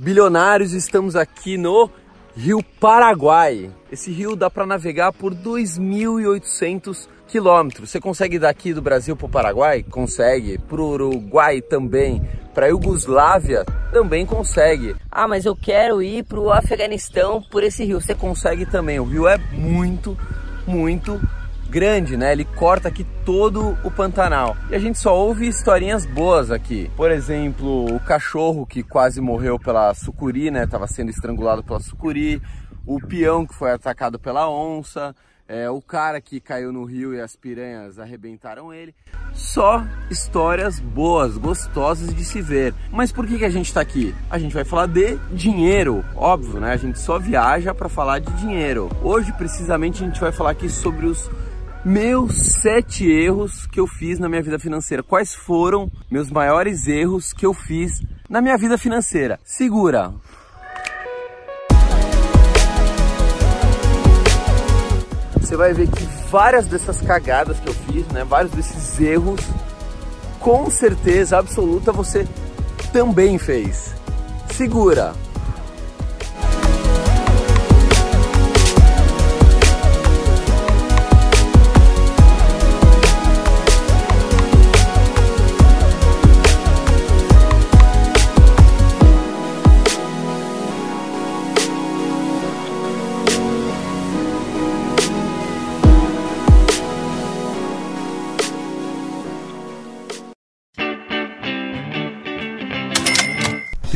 Bilionários, estamos aqui no Rio Paraguai. Esse rio dá para navegar por 2.800 quilômetros. Você consegue ir daqui do Brasil para o Paraguai? Consegue. Para o Uruguai também. Para a Iugoslávia também consegue. Ah, mas eu quero ir para o Afeganistão por esse rio. Você consegue também. O rio é muito, muito grande, né? Ele corta aqui todo o Pantanal. E a gente só ouve historinhas boas aqui. Por exemplo, o cachorro que quase morreu pela sucuri, né? Tava sendo estrangulado pela sucuri. O peão que foi atacado pela onça. É, o cara que caiu no rio e as piranhas arrebentaram ele. Só histórias boas, gostosas de se ver. Mas por que, que a gente está aqui? A gente vai falar de dinheiro, óbvio, né? A gente só viaja para falar de dinheiro. Hoje, precisamente, a gente vai falar aqui sobre os meus sete erros que eu fiz na minha vida financeira. Quais foram meus maiores erros que eu fiz na minha vida financeira? Segura! Você vai ver que várias dessas cagadas que eu fiz, né, vários desses erros, com certeza absoluta você também fez. Segura!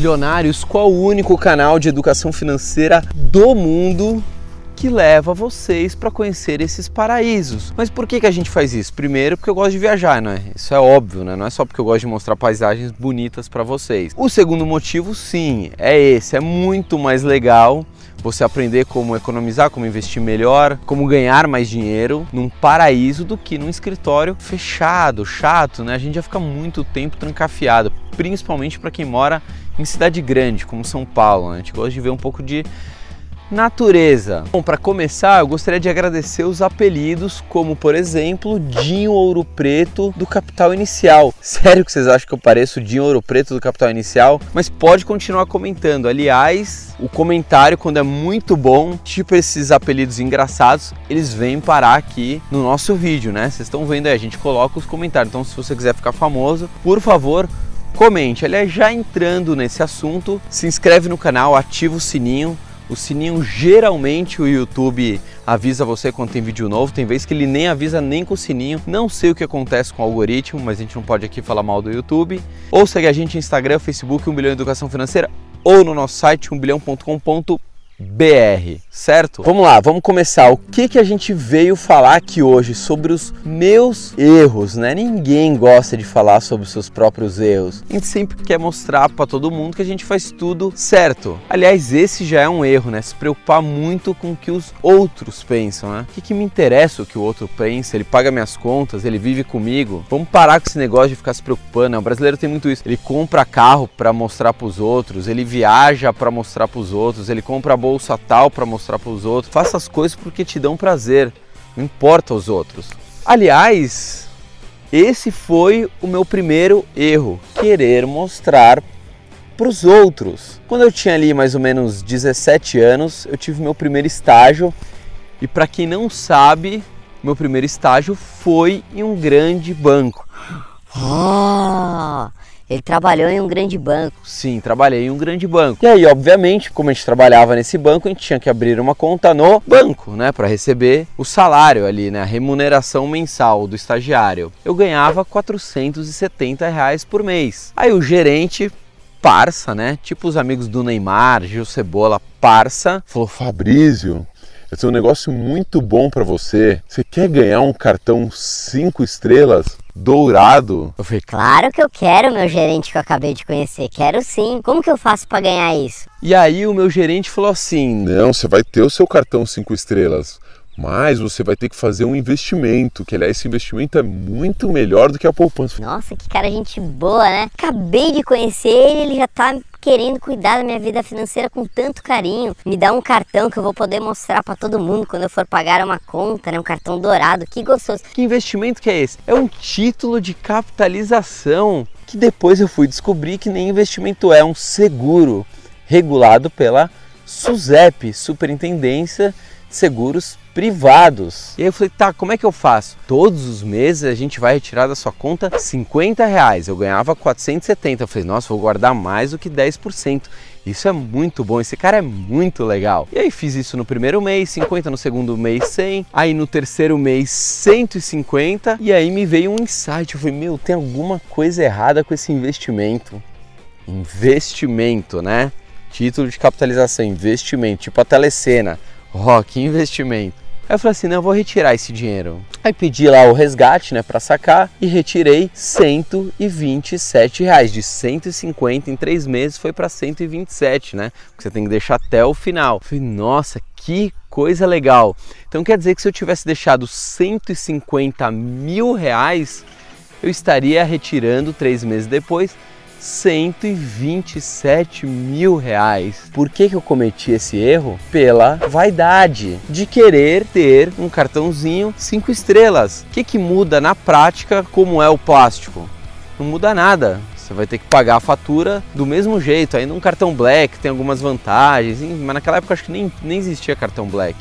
Bilionários, qual o único canal de educação financeira do mundo que leva vocês para conhecer esses paraísos. Mas por que, que a gente faz isso? Primeiro, porque eu gosto de viajar, não é? Isso é óbvio, né? Não é só porque eu gosto de mostrar paisagens bonitas para vocês. O segundo motivo, sim, é esse. É muito mais legal você aprender como economizar, como investir melhor, como ganhar mais dinheiro num paraíso do que num escritório fechado, chato, né? A gente já fica muito tempo trancafiado, principalmente para quem mora em cidade grande, como São Paulo. Né? A gente gosta de ver um pouco de natureza. Bom, para começar, eu gostaria de agradecer os apelidos, como por exemplo, Dinho Ouro Preto do Capital Inicial. Sério que vocês acham que eu pareço Dinho Ouro Preto do Capital Inicial? Mas pode continuar comentando. Aliás, o comentário quando é muito bom, tipo esses apelidos engraçados, eles vêm parar aqui no nosso vídeo, né? Vocês estão vendo aí, a gente coloca os comentários. Então, se você quiser ficar famoso, por favor, comente. Aliás, já entrando nesse assunto, se inscreve no canal, ativa o sininho. O sininho geralmente o YouTube avisa você quando tem vídeo novo, tem vezes que ele nem avisa nem com o sininho. Não sei o que acontece com o algoritmo, mas a gente não pode aqui falar mal do YouTube. Ou segue a gente no Instagram, Facebook, 1 bilhão educação financeira ou no nosso site 1bilhão.com.br BR, certo? Vamos lá, vamos começar. O que que a gente veio falar aqui hoje sobre os meus erros, né? Ninguém gosta de falar sobre os seus próprios erros. A gente sempre quer mostrar para todo mundo que a gente faz tudo certo. Aliás, esse já é um erro, né? Se preocupar muito com o que os outros pensam, né? O que, que me interessa o que o outro pensa? Ele paga minhas contas, ele vive comigo. Vamos parar com esse negócio de ficar se preocupando. Né? O brasileiro tem muito isso. Ele compra carro para mostrar para os outros, ele viaja para mostrar para os outros, ele compra bolsa tal para mostrar para os outros. Faça as coisas porque te dão prazer, não importa os outros. Aliás, esse foi o meu primeiro erro, querer mostrar para os outros. Quando eu tinha ali mais ou menos 17 anos, eu tive meu primeiro estágio e para quem não sabe, meu primeiro estágio foi em um grande banco. Ele trabalhou em um grande banco. Sim, trabalhei em um grande banco. E aí, obviamente, como a gente trabalhava nesse banco, a gente tinha que abrir uma conta no banco, né, para receber o salário ali, né, a remuneração mensal do estagiário. Eu ganhava 470 reais por mês. Aí o gerente parça, né? Tipo os amigos do Neymar, Gil Cebola, parça. Falou, Fabrício, eu tenho um negócio muito bom para você. Você quer ganhar um cartão 5 estrelas? Dourado. Eu falei, claro que eu quero, meu gerente que eu acabei de conhecer. Quero sim. Como que eu faço para ganhar isso? E aí o meu gerente falou assim: Não, você vai ter o seu cartão 5 estrelas. Mas você vai ter que fazer um investimento, que aliás esse investimento é muito melhor do que a poupança. Nossa, que cara gente boa, né? Acabei de conhecer ele, ele já tá querendo cuidar da minha vida financeira com tanto carinho. Me dá um cartão que eu vou poder mostrar para todo mundo quando eu for pagar uma conta, né? Um cartão dourado, que gostoso. Que investimento que é esse? É um título de capitalização que depois eu fui descobrir que nem investimento é, um seguro regulado pela SUSEP, Superintendência de Seguros Privados. E aí eu falei, tá, como é que eu faço? Todos os meses a gente vai retirar da sua conta 50 reais. Eu ganhava 470. Eu falei, nossa, vou guardar mais do que 10%. Isso é muito bom, esse cara é muito legal. E aí fiz isso no primeiro mês, 50, no segundo mês 100, aí no terceiro mês 150 e aí me veio um insight, eu falei, meu, tem alguma coisa errada com esse investimento. Investimento, né? Título de capitalização, investimento, tipo a telecena, rock, investimento. Aí eu falei assim, não, eu vou retirar esse dinheiro. Aí pedi lá o resgate, né, para sacar e retirei 127 reais. De 150 em três meses foi para 127, né? Porque você tem que deixar até o final. Eu falei, nossa, que coisa legal. Então quer dizer que se eu tivesse deixado 150 mil reais, eu estaria retirando três meses depois 127 mil reais. Por que, que eu cometi esse erro? Pela vaidade de querer ter um cartãozinho 5 estrelas. O que, que muda na prática como é o plástico? Não muda nada. Você vai ter que pagar a fatura do mesmo jeito. Ainda um cartão black tem algumas vantagens, mas naquela época acho que nem, nem existia cartão black.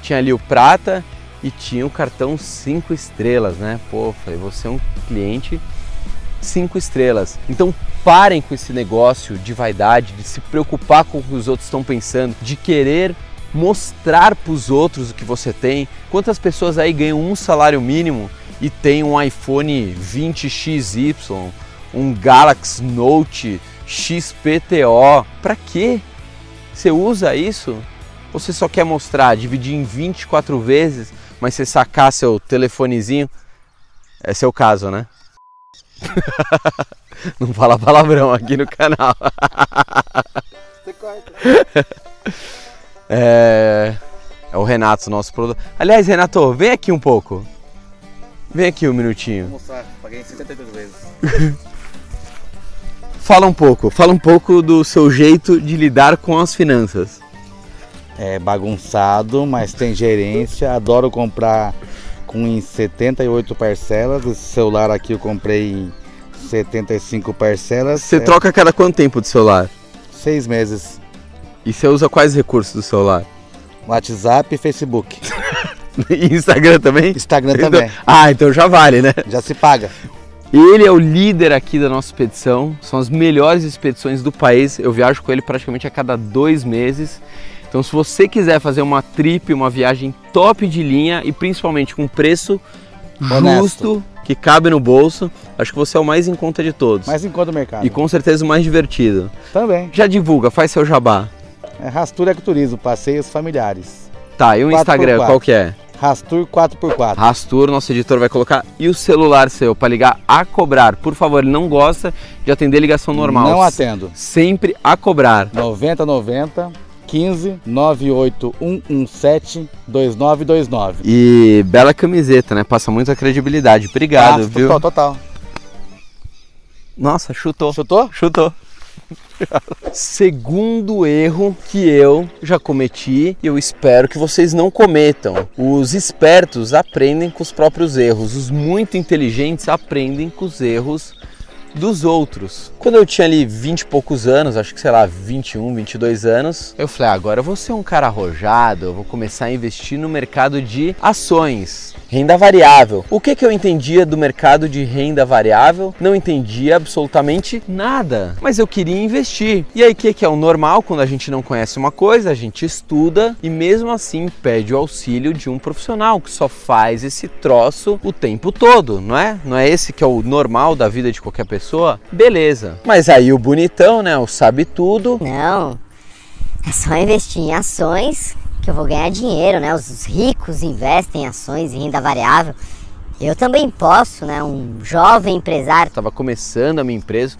Tinha ali o prata e tinha o cartão 5 estrelas, né? Pô, falei, você é um cliente cinco estrelas. Então parem com esse negócio de vaidade, de se preocupar com o que os outros estão pensando, de querer mostrar para os outros o que você tem. Quantas pessoas aí ganham um salário mínimo e tem um iPhone 20XY, um Galaxy Note XPTO? Para quê? Você usa isso? Ou você só quer mostrar, dividir em 24 vezes, mas você sacar seu telefonezinho? Esse é o caso, né? Não fala palavrão aqui no canal. Você corta. É, é o Renato, nosso produtor. Aliás, Renato, vem aqui um pouco. Vem aqui um minutinho. Vou mostrar, paguei 72 vezes. fala um pouco, fala um pouco do seu jeito de lidar com as finanças. É bagunçado, mas tem gerência. Adoro comprar com em 78 parcelas. Esse celular aqui eu comprei em 75 parcelas. Você é... troca cada quanto tempo de celular? Seis meses. E você usa quais recursos do celular? WhatsApp e Facebook. e Instagram também? Instagram então... também. Ah, então já vale, né? Já se paga. Ele é o líder aqui da nossa expedição, são as melhores expedições do país. Eu viajo com ele praticamente a cada dois meses. Então, se você quiser fazer uma trip, uma viagem top de linha e principalmente com preço Honesto. justo, que cabe no bolso, acho que você é o mais em conta de todos. Mais em conta do mercado. E com certeza o mais divertido. Também. Já divulga, faz seu jabá. É Rastur Ecoturismo, passeios familiares. Tá, e o Instagram, qual que é? Rastur 4x4. Rastur, nosso editor vai colocar. E o celular seu para ligar a cobrar. Por favor, ele não gosta de atender ligação normal. Não atendo. Sempre a cobrar. 9090 15 98117 2929. E bela camiseta, né? Passa muita credibilidade. Obrigado, ah, viu? Total, total. Nossa, chutou. Chutou? Chutou. Segundo erro que eu já cometi e eu espero que vocês não cometam. Os espertos aprendem com os próprios erros, os muito inteligentes aprendem com os erros dos outros. Quando eu tinha ali 20 e poucos anos, acho que sei lá, 21, 22 anos, eu falei, ah, agora eu vou ser um cara arrojado, eu vou começar a investir no mercado de ações. Renda variável. O que, que eu entendia do mercado de renda variável? Não entendia absolutamente nada. Mas eu queria investir. E aí, o que, que é o normal quando a gente não conhece uma coisa? A gente estuda e mesmo assim pede o auxílio de um profissional que só faz esse troço o tempo todo, não é? Não é esse que é o normal da vida de qualquer pessoa? Beleza. Mas aí o bonitão, né? O sabe tudo. Não. É só investir em ações que eu vou ganhar dinheiro, né? Os ricos investem em ações e renda variável. Eu também posso, né? Um jovem empresário. Estava começando a minha empresa.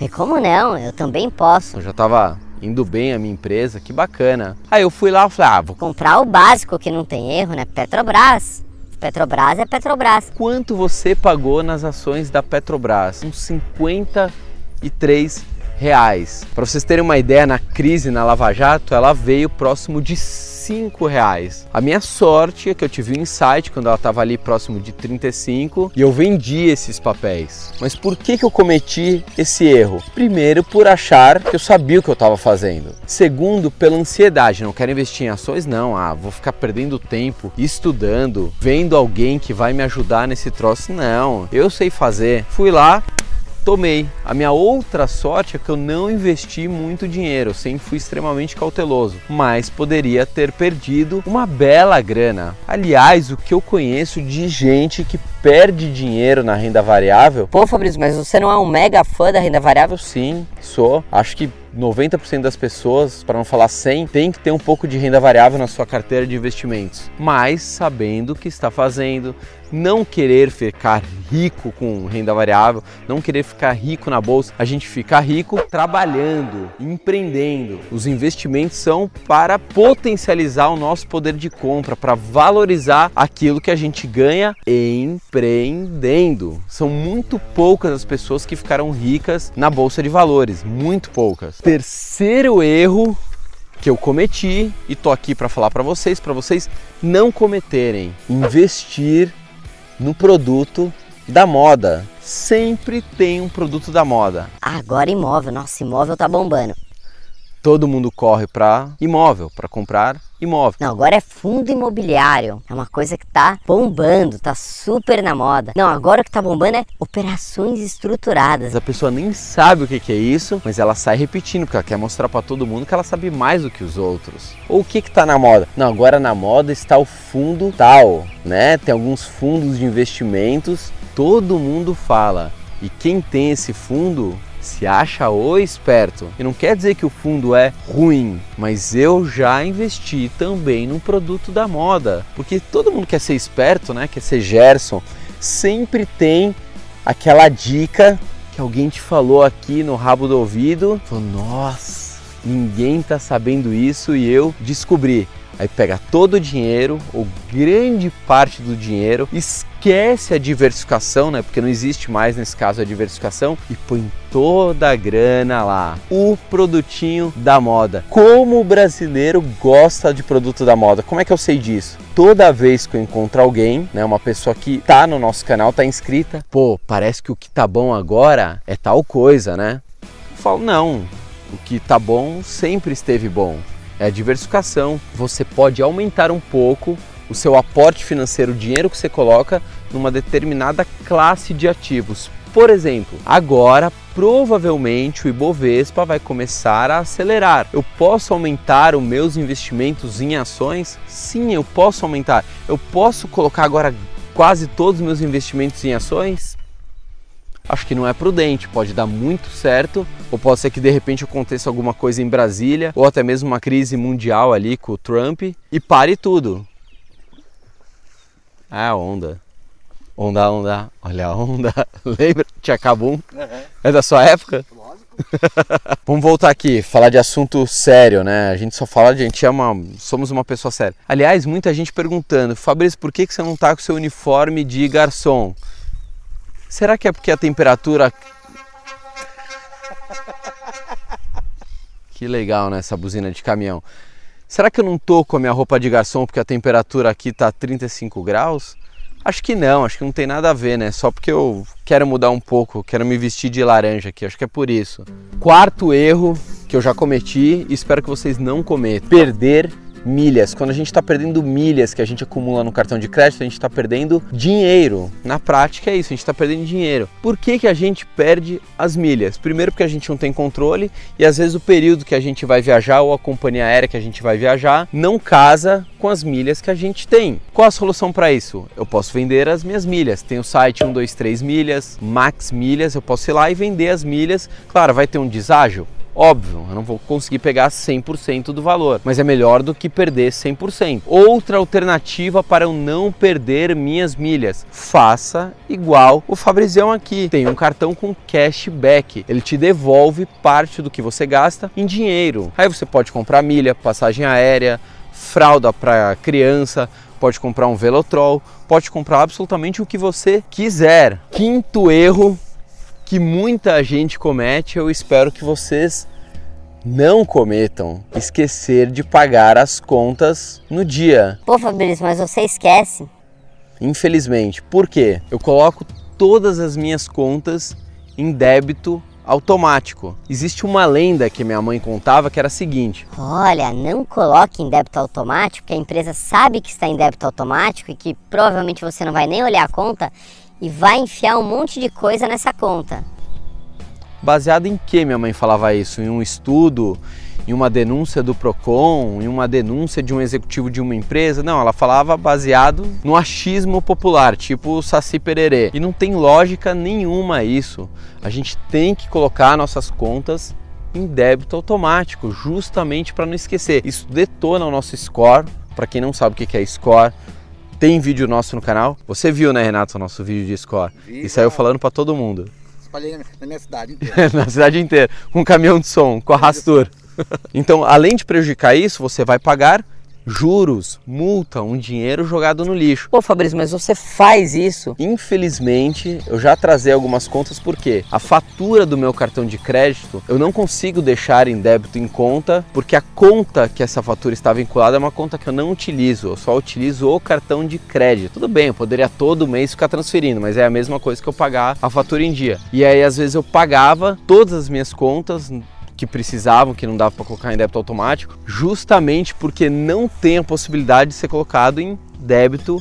E como não? Eu também posso. Eu já estava indo bem a minha empresa, que bacana. Aí eu fui lá e falei, ah, vou comprar o básico que não tem erro, né? Petrobras. Petrobras é Petrobras. Quanto você pagou nas ações da Petrobras? Uns 53 reais. Para vocês terem uma ideia, na crise na Lava Jato, ela veio próximo de 5 reais. A minha sorte é que eu tive um insight quando ela estava ali próximo de 35 e eu vendi esses papéis. Mas por que, que eu cometi esse erro? Primeiro, por achar que eu sabia o que eu estava fazendo. Segundo, pela ansiedade. Não quero investir em ações, não. Ah, vou ficar perdendo tempo estudando, vendo alguém que vai me ajudar nesse troço. Não, eu sei fazer. Fui lá, tomei. A minha outra sorte é que eu não investi muito dinheiro, eu sempre fui extremamente cauteloso, mas poderia ter perdido uma bela grana. Aliás, o que eu conheço de gente que perde dinheiro na renda variável. Pô, Fabrício, mas você não é um mega fã da renda variável? Sim, sou. Acho que 90% das pessoas, para não falar 100, tem que ter um pouco de renda variável na sua carteira de investimentos, mas sabendo o que está fazendo, não querer ficar rico com renda variável, não querer ficar rico na bolsa, a gente fica rico trabalhando, empreendendo. Os investimentos são para potencializar o nosso poder de compra, para valorizar aquilo que a gente ganha empreendendo. São muito poucas as pessoas que ficaram ricas na bolsa de valores, muito poucas. Terceiro erro que eu cometi e tô aqui para falar para vocês, para vocês não cometerem, investir no produto da moda. Sempre tem um produto da moda. Agora imóvel, nossa, imóvel tá bombando. Todo mundo corre para imóvel, para comprar imóvel. Não, agora é fundo imobiliário. É uma coisa que tá bombando, tá super na moda. Não, agora o que tá bombando é operações estruturadas. A pessoa nem sabe o que, que é isso, mas ela sai repetindo porque ela quer mostrar para todo mundo que ela sabe mais do que os outros. Ou o que que tá na moda? Não, agora na moda está o fundo tal, né? Tem alguns fundos de investimentos, todo mundo fala. E quem tem esse fundo se acha o esperto. E não quer dizer que o fundo é ruim, mas eu já investi também num produto da moda, porque todo mundo quer ser esperto, né? Quer ser Gerson. Sempre tem aquela dica que alguém te falou aqui no rabo do ouvido. Falou, nossa, ninguém tá sabendo isso e eu descobri. Aí pega todo o dinheiro, ou grande parte do dinheiro, esquece a diversificação, né? Porque não existe mais nesse caso a diversificação e põe toda a grana lá. O produtinho da moda. Como o brasileiro gosta de produto da moda? Como é que eu sei disso? Toda vez que eu encontro alguém, né, uma pessoa que tá no nosso canal, tá inscrita, pô, parece que o que tá bom agora é tal coisa, né? Eu falo, não, o que tá bom sempre esteve bom é diversificação. Você pode aumentar um pouco o seu aporte financeiro, o dinheiro que você coloca numa determinada classe de ativos. Por exemplo, agora provavelmente o Ibovespa vai começar a acelerar. Eu posso aumentar os meus investimentos em ações? Sim, eu posso aumentar. Eu posso colocar agora quase todos os meus investimentos em ações? Acho que não é prudente, pode dar muito certo, ou pode ser que de repente aconteça alguma coisa em Brasília, ou até mesmo uma crise mundial ali com o Trump e pare tudo. Ah, onda. Onda, onda, olha a onda. Lembra? Tchacabum? Uhum. É da sua época? Lógico. Vamos voltar aqui, falar de assunto sério, né? A gente só fala, a gente é uma, somos uma pessoa séria. Aliás, muita gente perguntando, Fabrício, por que, que você não tá com seu uniforme de garçom? Será que é porque a temperatura. Que legal, né? Essa buzina de caminhão. Será que eu não tô com a minha roupa de garçom porque a temperatura aqui tá 35 graus? Acho que não, acho que não tem nada a ver, né? Só porque eu quero mudar um pouco, quero me vestir de laranja aqui, acho que é por isso. Quarto erro que eu já cometi e espero que vocês não cometam: perder milhas. Quando a gente está perdendo milhas que a gente acumula no cartão de crédito, a gente está perdendo dinheiro. Na prática é isso, a gente está perdendo dinheiro. Por que, que a gente perde as milhas? Primeiro porque a gente não tem controle e às vezes o período que a gente vai viajar ou a companhia aérea que a gente vai viajar não casa com as milhas que a gente tem. Qual a solução para isso? Eu posso vender as minhas milhas. Tem o site 123 milhas, Max Milhas, eu posso ir lá e vender as milhas. Claro, vai ter um deságio? Óbvio, eu não vou conseguir pegar 100% do valor, mas é melhor do que perder 100%. Outra alternativa para eu não perder minhas milhas, faça igual o Fabrizião aqui. Tem um cartão com cashback, ele te devolve parte do que você gasta em dinheiro. Aí você pode comprar milha, passagem aérea, fralda para criança, pode comprar um Velotrol, pode comprar absolutamente o que você quiser. Quinto erro que muita gente comete, eu espero que vocês não cometam esquecer de pagar as contas no dia. Pô, Fabrício, mas você esquece. Infelizmente. Por quê? Eu coloco todas as minhas contas em débito automático. Existe uma lenda que minha mãe contava que era a seguinte: Olha, não coloque em débito automático, que a empresa sabe que está em débito automático e que provavelmente você não vai nem olhar a conta e vai enfiar um monte de coisa nessa conta. Baseado em que minha mãe falava isso? Em um estudo, em uma denúncia do Procon, em uma denúncia de um executivo de uma empresa? Não, ela falava baseado no achismo popular, tipo Saci Pererê. E não tem lógica nenhuma isso. A gente tem que colocar nossas contas em débito automático, justamente para não esquecer. Isso detona o nosso score. Para quem não sabe o que é score, tem vídeo nosso no canal. Você viu, né, Renato, o nosso vídeo de score? Vi, e saiu cara. falando para todo mundo. Espalhei na minha cidade inteira. na cidade inteira, com um caminhão de som, com arrastor. então, além de prejudicar isso, você vai pagar juros, multa, um dinheiro jogado no lixo. Pô, Fabrício, mas você faz isso? Infelizmente, eu já trazei algumas contas porque a fatura do meu cartão de crédito eu não consigo deixar em débito em conta, porque a conta que essa fatura está vinculada é uma conta que eu não utilizo, eu só utilizo o cartão de crédito. Tudo bem, eu poderia todo mês ficar transferindo, mas é a mesma coisa que eu pagar a fatura em dia. E aí, às vezes, eu pagava todas as minhas contas que precisavam, que não dava para colocar em débito automático, justamente porque não tem a possibilidade de ser colocado em débito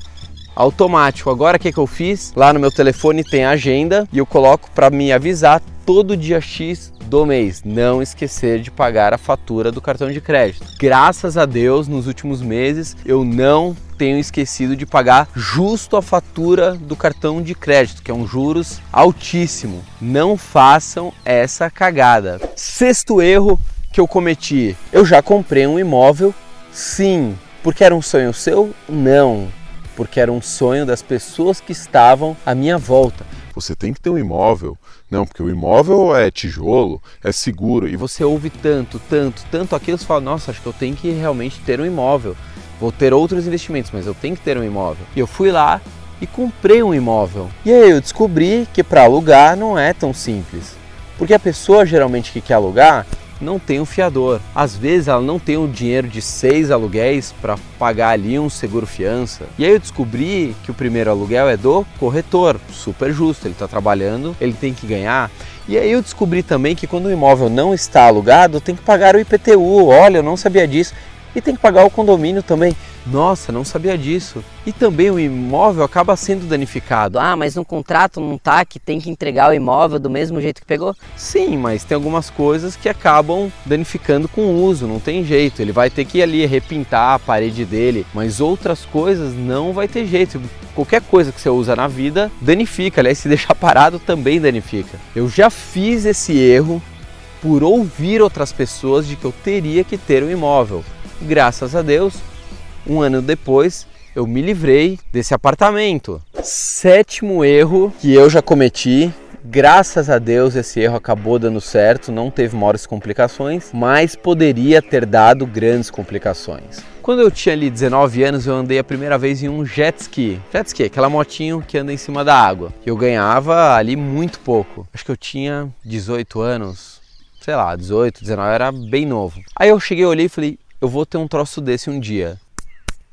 automático. Agora o que, que eu fiz? Lá no meu telefone tem a agenda e eu coloco para me avisar todo dia X do mês. Não esquecer de pagar a fatura do cartão de crédito. Graças a Deus, nos últimos meses eu não tenho esquecido de pagar justo a fatura do cartão de crédito, que é um juros altíssimo. Não façam essa cagada. Sexto erro que eu cometi: eu já comprei um imóvel? Sim. Porque era um sonho seu? Não. Porque era um sonho das pessoas que estavam à minha volta. Você tem que ter um imóvel. Não, porque o imóvel é tijolo, é seguro. E você ouve tanto, tanto, tanto aquilo, você fala, nossa, acho que eu tenho que realmente ter um imóvel. Vou ter outros investimentos, mas eu tenho que ter um imóvel. E eu fui lá e comprei um imóvel. E aí eu descobri que para alugar não é tão simples. Porque a pessoa geralmente que quer alugar não tem um fiador. Às vezes ela não tem o dinheiro de seis aluguéis para pagar ali um seguro fiança. E aí eu descobri que o primeiro aluguel é do corretor, super justo, ele está trabalhando, ele tem que ganhar. E aí eu descobri também que quando o imóvel não está alugado, tem que pagar o IPTU. Olha, eu não sabia disso. E tem que pagar o condomínio também. Nossa, não sabia disso. E também o imóvel acaba sendo danificado. Ah, mas no contrato não tá que tem que entregar o imóvel do mesmo jeito que pegou? Sim, mas tem algumas coisas que acabam danificando com o uso, não tem jeito. Ele vai ter que ir ali repintar a parede dele, mas outras coisas não vai ter jeito. Qualquer coisa que você usa na vida danifica, aliás, se deixar parado também danifica. Eu já fiz esse erro por ouvir outras pessoas de que eu teria que ter um imóvel. Graças a Deus, um ano depois eu me livrei desse apartamento. Sétimo erro que eu já cometi. Graças a Deus esse erro acabou dando certo, não teve maiores complicações, mas poderia ter dado grandes complicações. Quando eu tinha ali 19 anos, eu andei a primeira vez em um jet ski. Jet ski, aquela motinho que anda em cima da água. Eu ganhava ali muito pouco. Acho que eu tinha 18 anos, sei lá, 18, 19, era bem novo. Aí eu cheguei, olhei e falei, eu vou ter um troço desse um dia.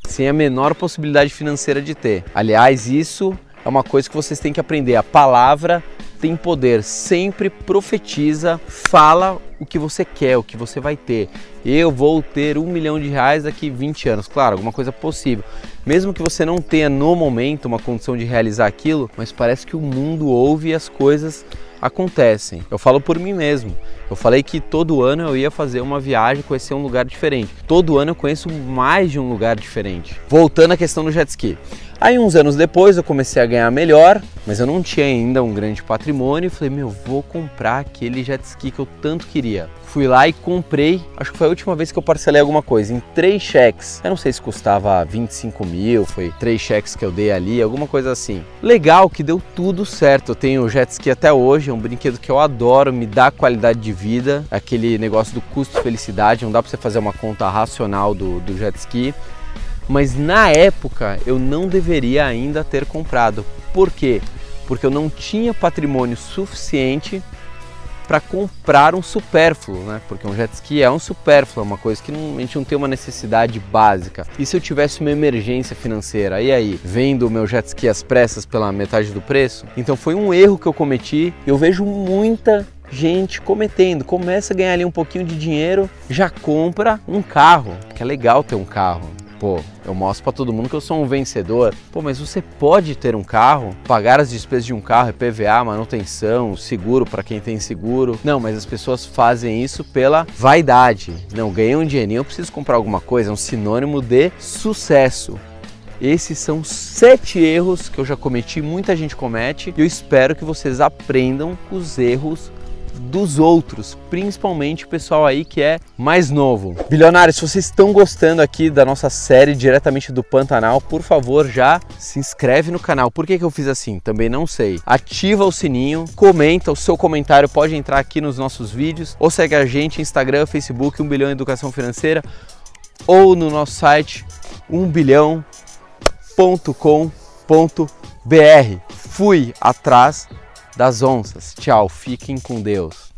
Sem a menor possibilidade financeira de ter. Aliás, isso é uma coisa que vocês têm que aprender. A palavra tem poder, sempre profetiza, fala o que você quer, o que você vai ter. Eu vou ter um milhão de reais daqui 20 anos. Claro, alguma coisa possível. Mesmo que você não tenha no momento uma condição de realizar aquilo, mas parece que o mundo ouve as coisas acontecem. Eu falo por mim mesmo. Eu falei que todo ano eu ia fazer uma viagem, conhecer um lugar diferente. Todo ano eu conheço mais de um lugar diferente. Voltando à questão do jet ski. Aí uns anos depois eu comecei a ganhar melhor, mas eu não tinha ainda um grande patrimônio falei, meu, vou comprar aquele jet ski que eu tanto queria. Fui lá e comprei, acho que foi a última vez que eu parcelei alguma coisa, em três cheques. Eu não sei se custava 25 mil, foi três cheques que eu dei ali, alguma coisa assim. Legal que deu tudo certo, eu tenho o jet ski até hoje, é um brinquedo que eu adoro, me dá qualidade de vida, aquele negócio do custo-felicidade, não dá pra você fazer uma conta racional do, do jet ski mas na época eu não deveria ainda ter comprado. Por quê? Porque eu não tinha patrimônio suficiente para comprar um supérfluo, né? Porque um jet ski é um supérfluo, é uma coisa que não, a gente não tem uma necessidade básica. E se eu tivesse uma emergência financeira, e aí, vendo o meu jet ski às pressas pela metade do preço? Então foi um erro que eu cometi. Eu vejo muita gente cometendo. Começa a ganhar ali um pouquinho de dinheiro, já compra um carro, que é legal ter um carro. Pô, eu mostro para todo mundo que eu sou um vencedor. Pô, mas você pode ter um carro, pagar as despesas de um carro, PVA, manutenção, seguro para quem tem seguro. Não, mas as pessoas fazem isso pela vaidade. Não, ganhei um dinheirinho, eu preciso comprar alguma coisa, é um sinônimo de sucesso. Esses são sete erros que eu já cometi, muita gente comete, e eu espero que vocês aprendam os erros dos outros, principalmente o pessoal aí que é mais novo. Bilionários, se vocês estão gostando aqui da nossa série diretamente do Pantanal, por favor já se inscreve no canal. Por que, que eu fiz assim? Também não sei. Ativa o sininho, comenta, o seu comentário pode entrar aqui nos nossos vídeos, ou segue a gente Instagram, Facebook, 1 bilhão educação financeira, ou no nosso site 1bilhão.com.br. Fui atrás das onças. Tchau, fiquem com Deus.